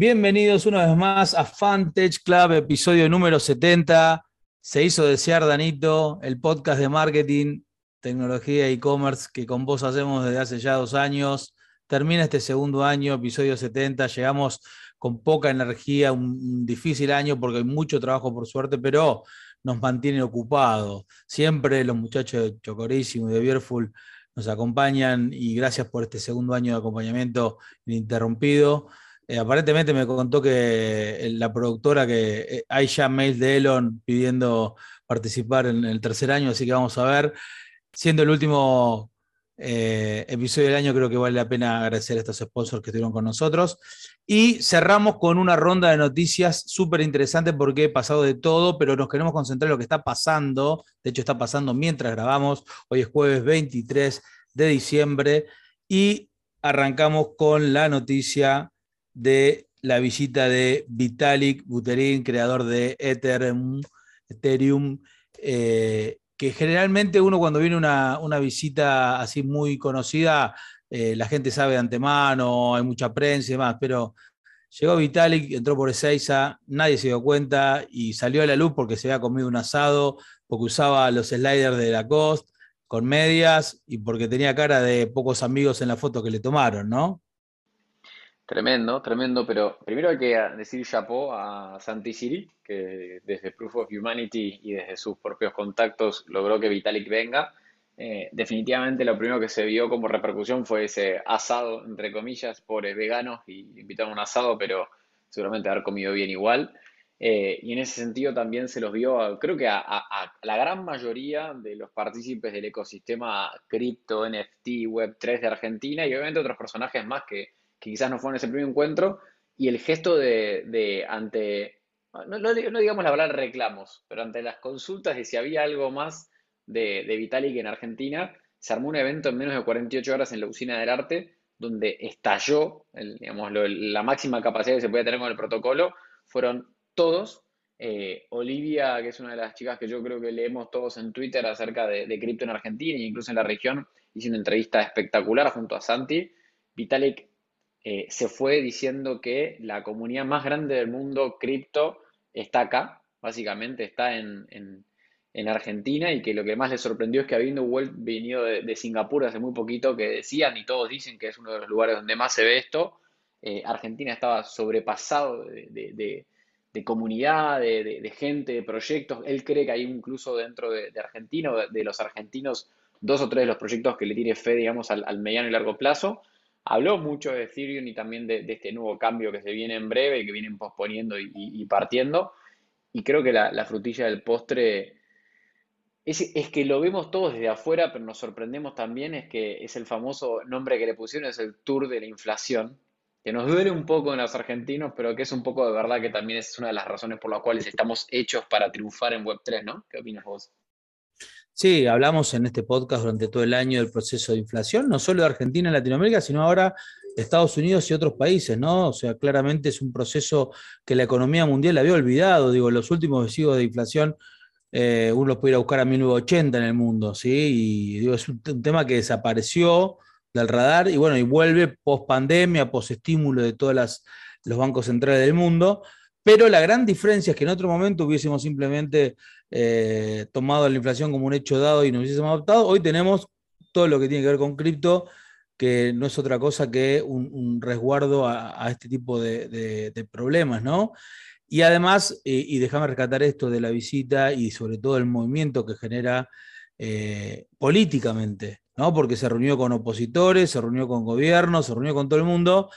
Bienvenidos una vez más a Fantech Club, episodio número 70. Se hizo desear, Danito, el podcast de marketing, tecnología e e-commerce que con vos hacemos desde hace ya dos años. Termina este segundo año, episodio 70. Llegamos con poca energía, un difícil año porque hay mucho trabajo por suerte, pero nos mantiene ocupados. Siempre los muchachos de Chocorísimo y de Beerful nos acompañan y gracias por este segundo año de acompañamiento ininterrumpido. Eh, aparentemente me contó que eh, la productora que eh, hay ya mails de Elon pidiendo participar en el tercer año, así que vamos a ver. Siendo el último episodio del año, creo que vale la pena agradecer a estos sponsors que estuvieron con nosotros. Y cerramos con una ronda de noticias súper interesante porque he pasado de todo, pero nos queremos concentrar en lo que está pasando. De hecho, está pasando mientras grabamos. Hoy es jueves 23 de diciembre y arrancamos con la noticia de la visita de Vitalik Buterin, creador de Ethereum, Ethereum eh, que generalmente uno cuando viene una, una visita así muy conocida, eh, la gente sabe de antemano, hay mucha prensa y demás, pero llegó Vitalik, entró por Ezeiza, nadie se dio cuenta y salió a la luz porque se había comido un asado, porque usaba los sliders de Lacoste con medias y porque tenía cara de pocos amigos en la foto que le tomaron, ¿no? Tremendo, tremendo, pero primero hay que decir chapeau a Santi Siri, que desde Proof of Humanity y desde sus propios contactos logró que Vitalik venga. Eh, definitivamente lo primero que se vio como repercusión fue ese asado, entre comillas, pobres veganos, y invitaron a un asado, pero seguramente haber comido bien igual. Eh, y en ese sentido también se los vio, creo que a, a, la gran mayoría de los partícipes del ecosistema cripto, NFT, Web3 de Argentina y obviamente otros personajes más que que quizás no fue en ese primer encuentro, y el gesto de, ante, no, digamos la palabra reclamos, pero ante las consultas de si había algo más de, de Vitalik en Argentina, se armó un evento en menos de 48 horas en la usina del arte, donde estalló, digamos, la máxima capacidad que se podía tener con el protocolo, fueron todos. Eh, Olivia, que es una de las chicas que yo creo que leemos todos en Twitter acerca de, de cripto en Argentina e incluso en la región, hizo una entrevista espectacular junto a Santi. Vitalik eh, se fue diciendo que la comunidad más grande del mundo cripto está acá, básicamente está en, Argentina y que lo que más le sorprendió es que habiendo venido de, Singapur hace muy poquito, que decían y todos dicen que es uno de los lugares donde más se ve esto, eh, Argentina estaba sobrepasado de, comunidad, de, gente, de proyectos. Él cree que hay incluso dentro de, Argentina, de, los argentinos, dos o tres de los proyectos que le tire fe, digamos, al mediano y largo plazo. Habló mucho de Ethereum y también de, este nuevo cambio que se viene en breve y que vienen posponiendo y, partiendo. Y creo que la, frutilla del postre es, que lo vemos todos desde afuera, pero nos sorprendemos también, es que es el famoso nombre que le pusieron, es el tour de la inflación, que nos duele un poco en los argentinos, pero que es un poco de verdad que también es una de las razones por las cuales estamos hechos para triunfar en Web3, ¿no? ¿Qué opinas vos? Sí, hablamos en este podcast durante todo el año del proceso de inflación, no solo de Argentina y Latinoamérica, sino ahora Estados Unidos y otros países, ¿no? O sea, claramente es un proceso que la economía mundial había olvidado. Digo, los últimos residuos de inflación eh, uno los puede a buscar a 1980 en el mundo, ¿sí? Y digo, es un, tema que desapareció del radar y bueno, y vuelve post pandemia, post estímulo de todos los bancos centrales del mundo. Pero la gran diferencia es que en otro momento hubiésemos simplemente eh, tomado la inflación como un hecho dado y nos hubiésemos adoptado. Hoy tenemos todo lo que tiene que ver con cripto, que no es otra cosa que un, resguardo a, este tipo de, problemas, ¿no? Y además, y déjame rescatar esto de la visita y sobre todo el movimiento que genera eh, políticamente, ¿no? Porque se reunió con opositores, se reunió con gobiernos, se reunió con todo el mundo.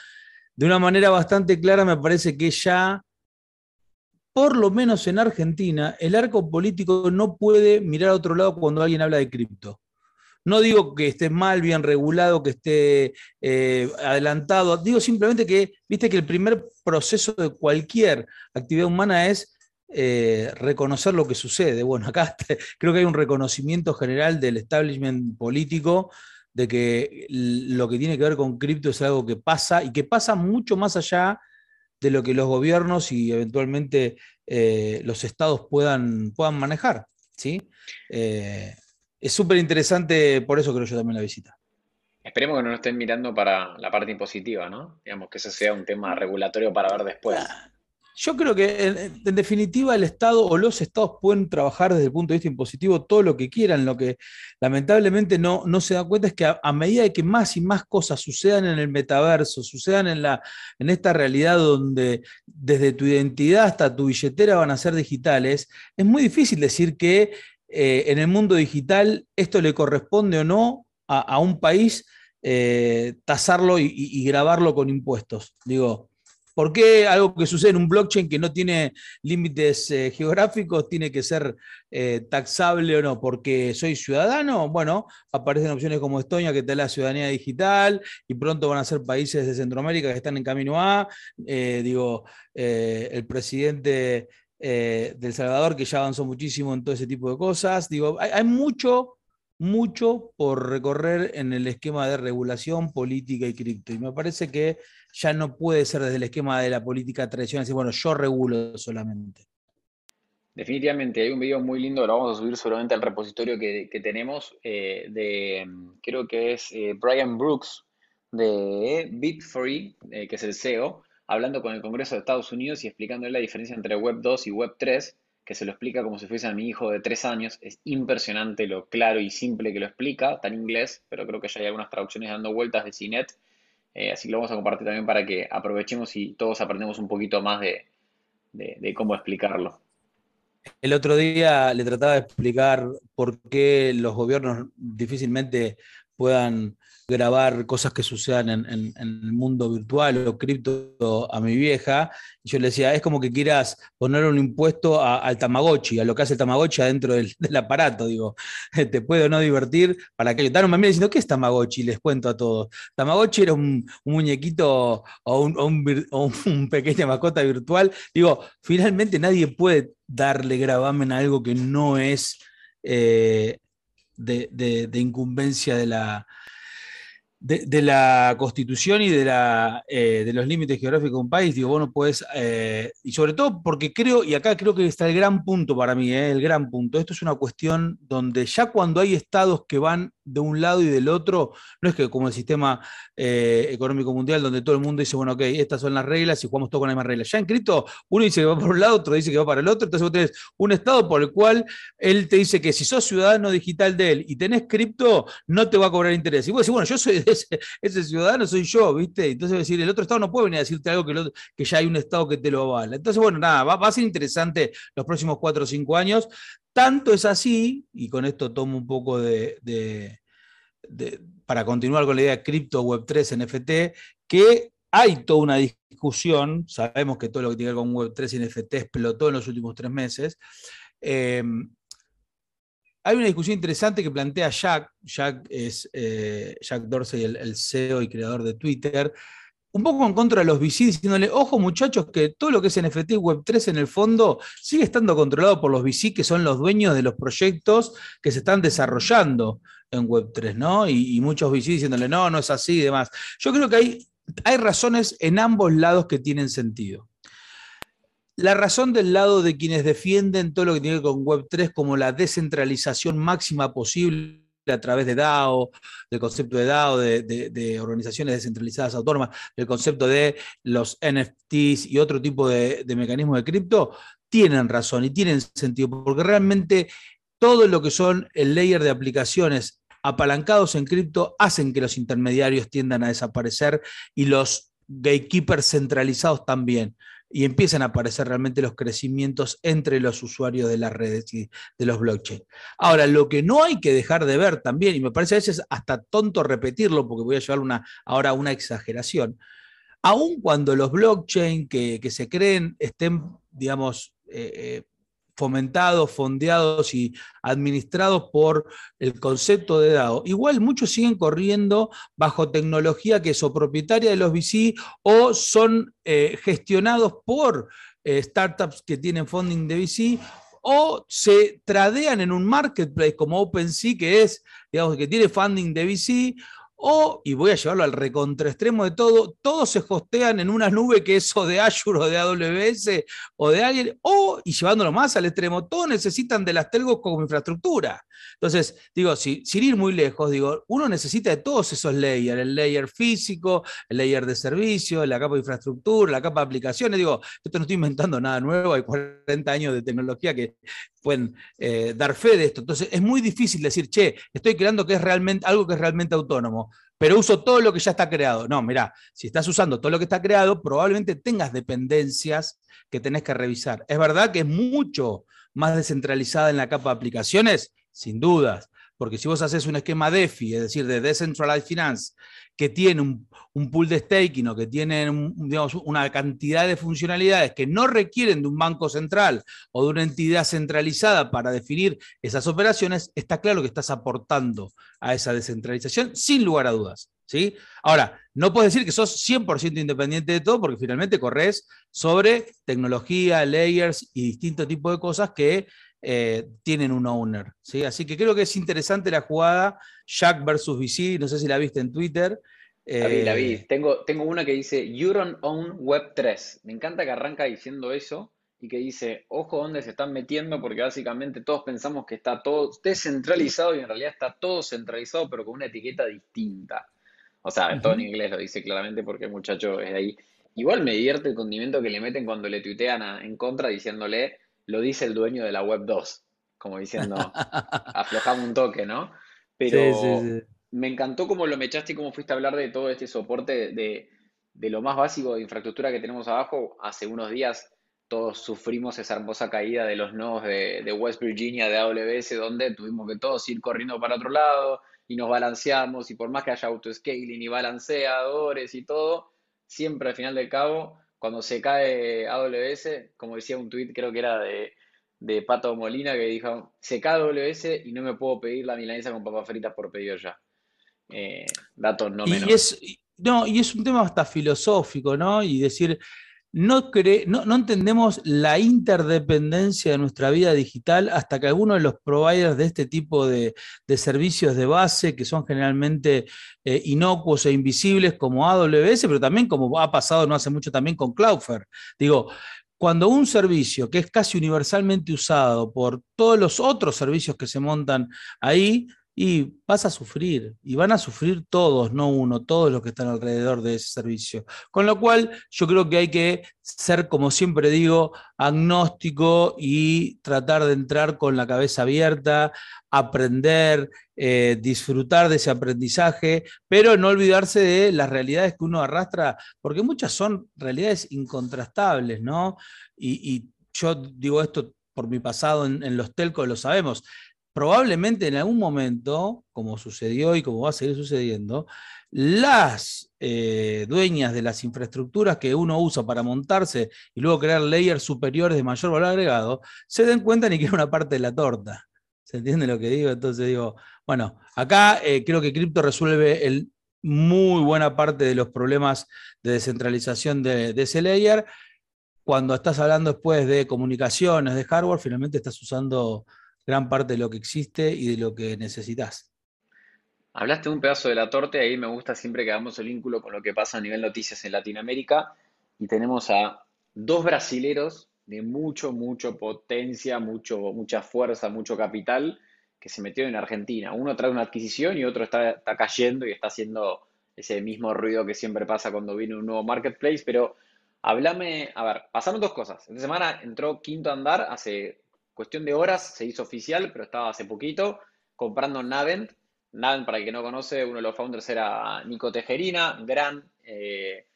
De una manera bastante clara, me parece que ya por lo menos en Argentina, el arco político no puede mirar a otro lado cuando alguien habla de cripto. No digo que esté mal, bien regulado, que esté eh, adelantado, digo simplemente que, viste que el primer proceso de cualquier actividad humana es eh, reconocer lo que sucede. Bueno, acá creo que hay un reconocimiento general del establishment político de que lo que tiene que ver con cripto es algo que pasa y que pasa mucho más allá de lo que los gobiernos y eventualmente eh, los estados puedan, puedan manejar. ¿sí? Eh, es súper interesante, por eso creo yo también la visita. Esperemos que no nos estén mirando para la parte impositiva, ¿no? Digamos que eso sea un tema regulatorio para ver después. Yo creo que en, definitiva el Estado o los Estados pueden trabajar desde el punto de vista impositivo todo lo que quieran. Lo que lamentablemente no, no se da cuenta es que a, medida de que más y más cosas sucedan en el metaverso, sucedan en, la, en esta realidad donde desde tu identidad hasta tu billetera van a ser digitales, es muy difícil decir que eh, en el mundo digital esto le corresponde o no a, un país eh, tasarlo y grabarlo con impuestos. Digo, ¿Por qué algo que sucede en un blockchain que no tiene límites eh, geográficos tiene que ser eh, taxable o no? ¿Porque soy ciudadano? Bueno, aparecen opciones como Estonia que te da la ciudadanía digital y pronto van a ser países de Centroamérica que están en camino a. Eh, digo, el presidente de El Salvador que ya avanzó muchísimo en todo ese tipo de cosas. Digo, hay mucho mucho por recorrer en el esquema de regulación política y cripto. Y me parece que ya no puede ser desde el esquema de la política tradicional, decir, bueno, yo regulo solamente. Definitivamente, hay un video muy lindo, lo vamos a subir seguramente al repositorio que, tenemos, eh, de, creo que es eh, Brian Brooks, de Bitfree, eh, que es el CEO, hablando con el Congreso de Estados Unidos y explicándole la diferencia entre Web 2 y Web 3 que se lo explica como si fuese a mi hijo de tres años. Es impresionante lo claro y simple que lo explica, está en inglés, pero creo que ya hay algunas traducciones dando vueltas de CINET. Eh, así que lo vamos a compartir también para que aprovechemos y todos aprendemos un poquito más de, de cómo explicarlo. El otro día le trataba de explicar por qué los gobiernos difícilmente puedan grabar cosas que sucedan en, el mundo virtual o cripto a mi vieja. Y yo le decía, es como que quieras poner un impuesto al Tamagotchi, a lo que hace el Tamagotchi adentro del, aparato. Digo, te puede o no divertir para que yo. me mira diciendo, ¿qué es Tamagotchi? Les cuento a todos. Tamagotchi era un, muñequito o, un, pequeña mascota virtual. Digo, finalmente nadie puede darle gravamen a algo que no es eh, de, incumbencia de la, de, la constitución y de, la, eh, de los límites geográficos de un país, digo, bueno, pues, y sobre todo porque creo, y acá creo que está el gran punto para mí, eh, el gran punto, esto es una cuestión donde ya cuando hay estados que van de un lado y del otro, no es que como el sistema económico mundial donde todo el mundo dice, bueno, ok, estas son las reglas y jugamos todo con las mismas reglas. Ya en uno dice que va por un lado, otro dice que va para el otro, entonces vos tenés un estado por el cual él te dice que si sos ciudadano digital de él y tenés cripto, no te va a cobrar interés. Y vos decís, bueno, yo soy ese, ciudadano soy yo, ¿viste? Entonces decir, el otro Estado no puede venir a decirte algo que, que ya hay un Estado que te lo avala. Entonces, bueno, nada, va, a ser interesante los próximos cuatro o cinco años. Tanto es así, y con esto tomo un poco de, para continuar con la idea de cripto, Web3, NFT, que hay toda una discusión, sabemos que todo lo que tiene que ver con Web3 y NFT explotó en los últimos tres meses, eh, hay una discusión interesante que plantea Jack, Jack es eh, Jack Dorsey, el, CEO y creador de Twitter, un poco en contra de los VC, diciéndole, ojo muchachos, que todo lo que es NFT y Web3 en el fondo sigue estando controlado por los VC, que son los dueños de los proyectos que se están desarrollando en Web3, ¿no? Y, muchos VC diciéndole, no, no es así y demás. Yo creo que hay, hay razones en ambos lados que tienen sentido la razón del lado de quienes defienden todo lo que tiene que ver con Web3 como la descentralización máxima posible a través de DAO, del concepto de DAO, de, organizaciones descentralizadas autónomas, del concepto de los NFTs y otro tipo de, mecanismos de cripto, tienen razón y tienen sentido, porque realmente todo lo que son el layer de aplicaciones apalancados en cripto hacen que los intermediarios tiendan a desaparecer y los gatekeepers centralizados también y empiezan a aparecer realmente los crecimientos entre los usuarios de las redes y de los blockchain. Ahora, lo que no hay que dejar de ver también, y me parece a veces hasta tonto repetirlo, porque voy a llevar una, ahora una exageración, aun cuando los blockchain que, se creen estén, digamos, eh, eh, fomentados, fondeados y administrados por el concepto de DAO. Igual muchos siguen corriendo bajo tecnología que es o propietaria de los VC o son eh, gestionados por eh, startups que tienen funding de VC o se tradean en un marketplace como OpenSea, que es, digamos, que tiene funding de VC, o, y voy a llevarlo al recontraextremo de todo, todos se hostean en una nube que es de Azure o de AWS o de alguien, o, y llevándolo más al extremo, todos necesitan de las telcos como infraestructura. Entonces, digo, si, sin ir muy lejos, digo, uno necesita de todos esos layers, el layer físico, el layer de servicio, la capa de infraestructura, la capa de aplicaciones. Digo, esto no estoy inventando nada nuevo, hay 40 años de tecnología que pueden eh, dar fe de esto. Entonces, es muy difícil decir, che, estoy creando que es realmente, algo que es realmente autónomo pero uso todo lo que ya está creado. No, mira, si estás usando todo lo que está creado, probablemente tengas dependencias que tenés que revisar. Es verdad que es mucho más descentralizada en la capa de aplicaciones, sin dudas, porque si vos haces un esquema DeFi, es decir, de Decentralized Finance, que tiene un, pool de staking o que tiene una cantidad de funcionalidades que no requieren de un banco central o de una entidad centralizada para definir esas operaciones, está claro que estás aportando a esa descentralización sin lugar a dudas. ¿sí? Ahora, no puedes decir que sos 100% independiente de todo porque finalmente corres sobre tecnología, layers y distintos tipos de cosas que eh, tienen un owner. ¿sí? Así que creo que es interesante la jugada Jack versus VC, no sé si la viste en Twitter. La vi, la vi. Eh, tengo, tengo una que dice, You don't own Web3. Me encanta que arranca diciendo eso y que dice, ojo dónde se están metiendo, porque básicamente todos pensamos que está todo descentralizado y en realidad está todo centralizado, pero con una etiqueta distinta. O sea, todo en inglés lo dice claramente porque el muchacho es de ahí. Igual me divierte el condimento que le meten cuando le tuitean en contra diciéndole, lo dice el dueño de la web 2, como diciendo, aflojamos un toque, ¿no? Pero me encantó cómo lo mechaste y cómo fuiste a hablar de todo este soporte de, lo más básico de infraestructura que tenemos abajo. Hace unos días todos sufrimos esa hermosa caída de los nodos de, West Virginia, de AWS, donde tuvimos que todos ir corriendo para otro lado y nos balanceamos y por más que haya auto-scaling y balanceadores y todo, siempre al final del cabo cuando se cae AWS, como decía un tweet, creo que era de, Pato Molina, que dijo, se cae AWS y no me puedo pedir la milanesa con papas fritas por pedido ya. Eh, datos no menos. Y es, no, y es un tema hasta filosófico, ¿no? Y decir, no, no, entendemos la interdependencia de nuestra vida digital hasta que algunos de los providers de este tipo de, servicios de base, que son generalmente eh, inocuos e invisibles como AWS, pero también como ha pasado no hace mucho también con Cloudflare. Digo, cuando un servicio que es casi universalmente usado por todos los otros servicios que se montan ahí, y vas a sufrir, y van a sufrir todos, no uno, todos los que están alrededor de ese servicio. Con lo cual, yo creo que hay que ser, como siempre digo, agnóstico y tratar de entrar con la cabeza abierta, aprender, eh, disfrutar de ese aprendizaje, pero no olvidarse de las realidades que uno arrastra, porque muchas son realidades incontrastables, ¿no? Y, yo digo esto por mi pasado en, en los telcos, lo sabemos probablemente en algún momento, como sucedió y como va a seguir sucediendo, las eh, dueñas de las infraestructuras que uno usa para montarse y luego crear layers superiores de mayor valor agregado, se den cuenta ni que es una parte de la torta. ¿Se entiende lo que digo? Entonces digo, bueno, acá eh, creo que Crypto resuelve el, muy buena parte de los problemas de descentralización de, de ese layer. Cuando estás hablando después de comunicaciones, de hardware, finalmente estás usando gran parte de lo que existe y de lo que necesitas. Hablaste de un pedazo de la torta y ahí me gusta siempre que hagamos el vínculo con lo que pasa a nivel noticias en Latinoamérica y tenemos a dos brasileros de mucho, mucho potencia, mucho, mucha fuerza, mucho capital que se metió en Argentina. Uno trae una adquisición y otro está, está cayendo y está haciendo ese mismo ruido que siempre pasa cuando viene un nuevo marketplace, pero háblame, a ver, pasaron dos cosas. Esta semana entró Quinto Andar hace cuestión de horas se hizo oficial, pero estaba hace poquito, comprando Navent. Navent, para el que no conoce, uno de los founders era Nico Tejerina, gran eh,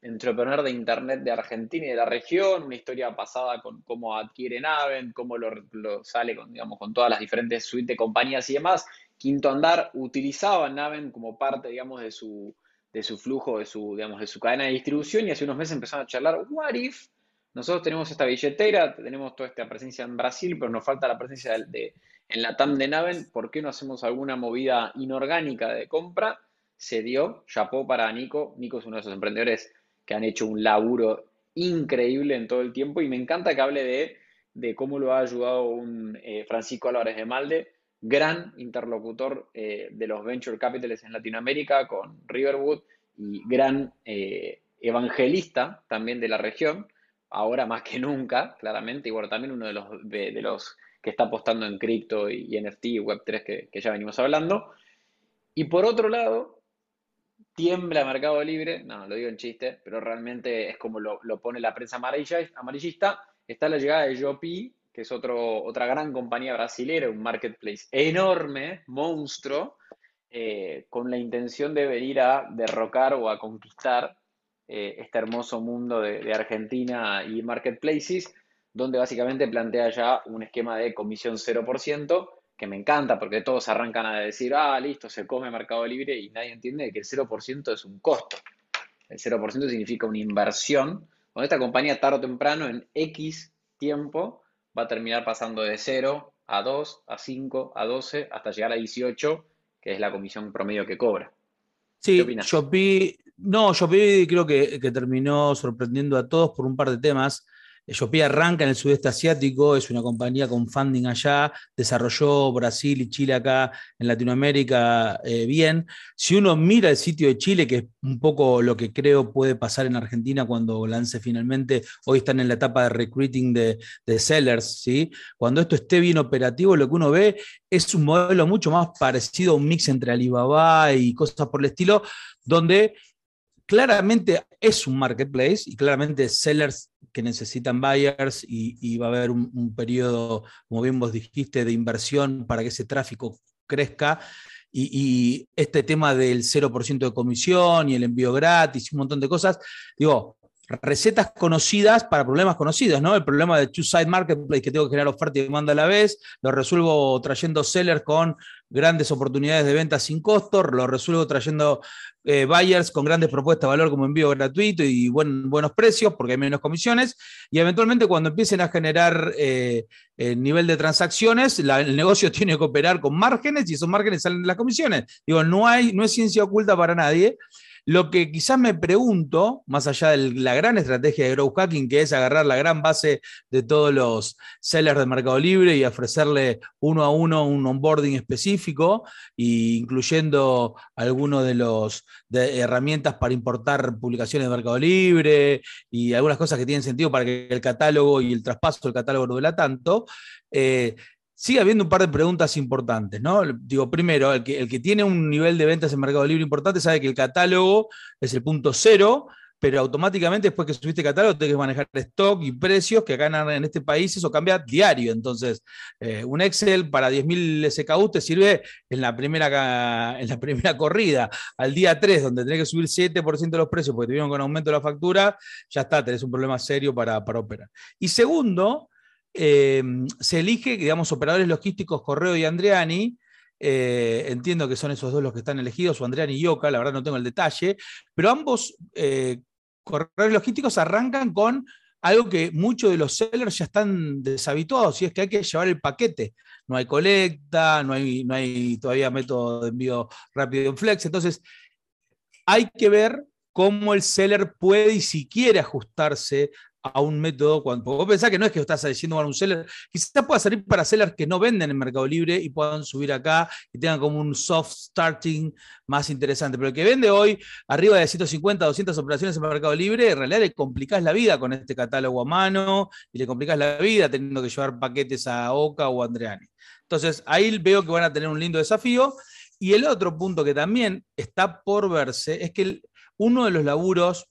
entrepreneur de Internet de Argentina y de la región, una historia pasada con cómo adquiere Navent, cómo lo, sale con, digamos, con todas las diferentes suites de compañías y demás. Quinto Andar utilizaba Navent como parte, digamos, de su, de su flujo, de su, de su cadena de distribución y hace unos meses empezaron a charlar, what if nosotros tenemos esta billetera, tenemos toda esta presencia en Brasil, pero nos falta la presencia de, en la TAM de Naven. ¿Por qué no hacemos alguna movida inorgánica de compra? Se dio, chapó para Nico. Nico es uno de esos emprendedores que han hecho un laburo increíble en todo el tiempo y me encanta que hable de, cómo lo ha ayudado un eh, Francisco Álvarez de Malde, gran interlocutor eh, de los venture capitals en Latinoamérica con Riverwood y gran eh, evangelista también de la región ahora más que nunca, claramente, y bueno, también uno de los, de, los que está apostando en cripto y, NFT y Web3 que, ya venimos hablando. Y por otro lado, tiembla Mercado Libre, no, lo digo en chiste, pero realmente es como lo, pone la prensa amarillista, está la llegada de Jopi, que es otro, otra gran compañía brasilera, un marketplace enorme, monstruo, eh, con la intención de venir a derrocar o a conquistar eh, este hermoso mundo de, de, Argentina y marketplaces, donde básicamente plantea ya un esquema de comisión 0%, que me encanta porque todos arrancan a decir, ah, listo, se come Mercado Libre y nadie entiende que el 0% es un costo. El 0% significa una inversión. Cuando esta compañía tarde o temprano, en X tiempo, va a terminar pasando de 0 a 2, a 5, a 12, hasta llegar a 18, que es la comisión promedio que cobra. Sí, Shopee, no, Shopee creo que, terminó sorprendiendo a todos por un par de temas. Shopee arranca en el sudeste asiático, es una compañía con funding allá, desarrolló Brasil y Chile acá en Latinoamérica eh, bien. Si uno mira el sitio de Chile, que es un poco lo que creo puede pasar en Argentina cuando lance finalmente, hoy están en la etapa de recruiting de, de sellers, ¿sí? cuando esto esté bien operativo, lo que uno ve es un modelo mucho más parecido a un mix entre Alibaba y cosas por el estilo, donde claramente es un marketplace y claramente sellers que necesitan buyers y, va a haber un, periodo, como bien vos dijiste, de inversión para que ese tráfico crezca. Y, este tema del 0% de comisión y el envío gratis y un montón de cosas, digo, recetas conocidas para problemas conocidos, ¿no? El problema de two-side marketplace que tengo que generar oferta y demanda a la vez, lo resuelvo trayendo sellers con grandes oportunidades de venta sin costo, lo resuelvo trayendo eh, buyers con grandes propuestas de valor como envío gratuito y buenos precios porque hay menos comisiones, y eventualmente cuando empiecen a generar eh, el nivel de transacciones, el negocio tiene que operar con márgenes y esos márgenes salen de las comisiones. Digo, no, hay, no es ciencia oculta para nadie. Lo que quizás me pregunto, más allá de la gran estrategia de Growth Hacking, que es agarrar la gran base de todos los sellers de Mercado Libre y ofrecerle uno a uno un onboarding específico, incluyendo algunos de los herramientas para importar publicaciones de Mercado Libre y algunas cosas que tienen sentido para que el catálogo y el traspaso del catálogo no duela tanto. Eh, sigue habiendo un par de preguntas importantes, ¿no? Digo, primero, el que, el que tiene un nivel de ventas en Mercado Libre importante sabe que el catálogo es el punto cero, pero automáticamente después que subiste catálogo tienes que manejar stock y precios que acá en, este país eso cambia diario. Entonces, eh, un Excel para 10.000 SKU te sirve en la, primera, en la primera corrida. Al día 3, donde tenés que subir 7% de los precios porque te vieron con aumento de la factura, ya está, tenés un problema serio para, para operar. Y segundo, Em, se elige, digamos, operadores logísticos Correo y Andreani. Eh, entiendo que son esos dos los que están elegidos, o Andreani y Oca, la verdad no tengo el detalle, pero ambos eh, correos logísticos arrancan con algo que muchos de los sellers ya están deshabituados, y es que hay que llevar el paquete. No hay colecta, no hay, no hay todavía método de envío rápido en Flex. Entonces, hay que ver cómo el seller puede y si quiere ajustarse a un método, cuando vos pensás que no es que estás diciendo a un seller, quizás pueda salir para sellers que no venden en Mercado Libre y puedan subir acá y tengan como un soft starting más interesante. Pero el que vende hoy arriba de 150, 200 operaciones en Mercado Libre, en realidad le complicás la vida con este catálogo a mano y le complicás la vida teniendo que llevar paquetes a Oca o a Andreani. Entonces ahí veo que van a tener un lindo desafío. Y el otro punto que también está por verse es que uno de los laburos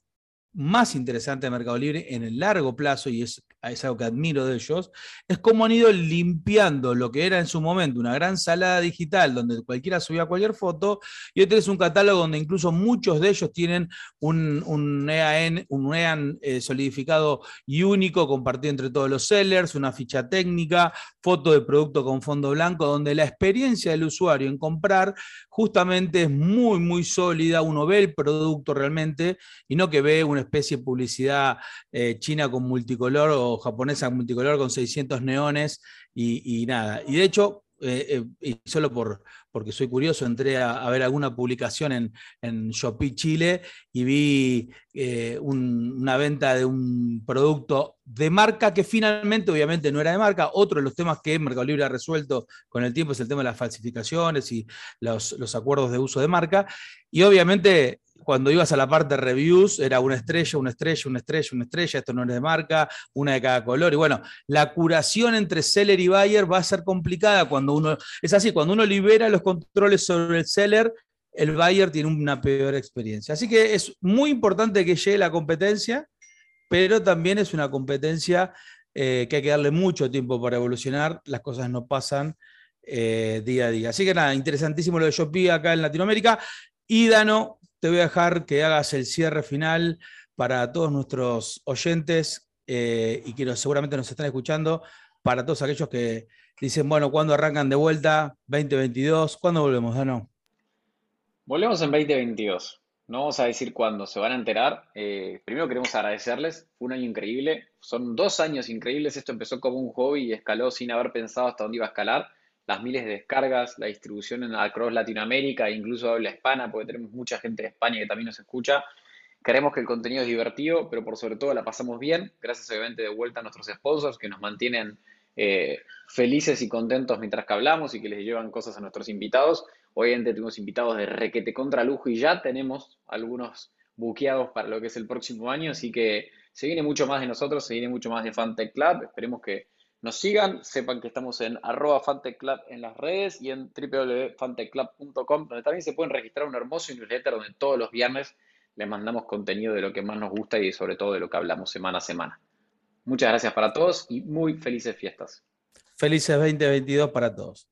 más interesante de Mercado Libre en el largo plazo, y es, es, algo que admiro de ellos, es cómo han ido limpiando lo que era en su momento una gran salada digital donde cualquiera subía cualquier foto, y hoy tenés un catálogo donde incluso muchos de ellos tienen un, un EAN, un EAN eh, solidificado y único compartido entre todos los sellers, una ficha técnica, foto de producto con fondo blanco, donde la experiencia del usuario en comprar justamente es muy, muy sólida, uno ve el producto realmente y no que ve una especie de publicidad eh, china con multicolor o japonesa multicolor con 600 neones y, nada. Y de hecho, eh, eh, y solo por, porque soy curioso, entré a, ver alguna publicación en, en Shopee Chile y vi una venta de un producto de marca que finalmente obviamente no era de marca. Otro de los temas que Mercado Libre ha resuelto con el tiempo es el tema de las falsificaciones y los acuerdos de uso de marca. Y obviamente cuando ibas a la parte de reviews, era una estrella, una estrella, una estrella, una estrella, esto no es de marca, una de cada color. Y bueno, la curación entre seller y buyer va a ser complicada cuando uno, es así, cuando uno libera los controles sobre el seller, el buyer tiene una peor experiencia. Así que es muy importante que llegue la competencia, pero también es una competencia eh, que hay que darle mucho tiempo para evolucionar, las cosas no pasan eh, día a día. Así que nada, interesantísimo lo de Shopee acá en Latinoamérica. Y Dano, te voy a dejar que hagas el cierre final para todos nuestros oyentes eh, y que seguramente nos están escuchando, para todos aquellos que dicen, bueno, ¿cuándo arrancan de vuelta? 2022, ¿cuándo volvemos, Dano? Volvemos en 2022. No vamos a decir cuándo, se van a enterar. Eh, primero queremos agradecerles, fue un año increíble, son dos años increíbles, esto empezó como un hobby y escaló sin haber pensado hasta dónde iba a escalar las miles de descargas, la distribución en across Latinoamérica, incluso habla hispana, porque tenemos mucha gente de España que también nos escucha. Queremos que el contenido es divertido, pero por sobre todo la pasamos bien. Gracias obviamente de vuelta a nuestros sponsors que nos mantienen eh, felices y contentos mientras que hablamos y que les llevan cosas a nuestros invitados. Obviamente tuvimos invitados de requete contra lujo y ya tenemos algunos buqueados para lo que es el próximo año, así que se viene mucho más de nosotros, se viene mucho más de Fantech Club. Esperemos que nos sigan, sepan que estamos en arroba Club en las redes y en www.fantechclub.com, donde también se pueden registrar un hermoso newsletter donde todos los viernes les mandamos contenido de lo que más nos gusta y sobre todo de lo que hablamos semana a semana. Muchas gracias para todos y muy felices fiestas. Felices 2022 para todos.